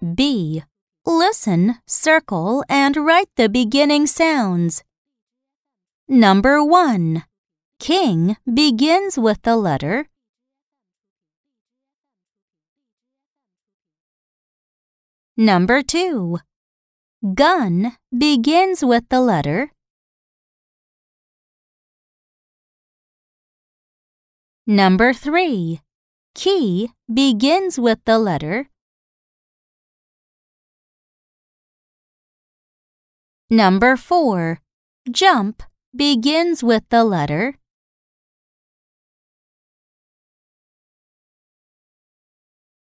B. Listen, circle, and write the beginning sounds. Number 1. King begins with the letter Number 2. Gun begins with the letter Number 3. Key begins with the letter Number 4. Jump begins with the letter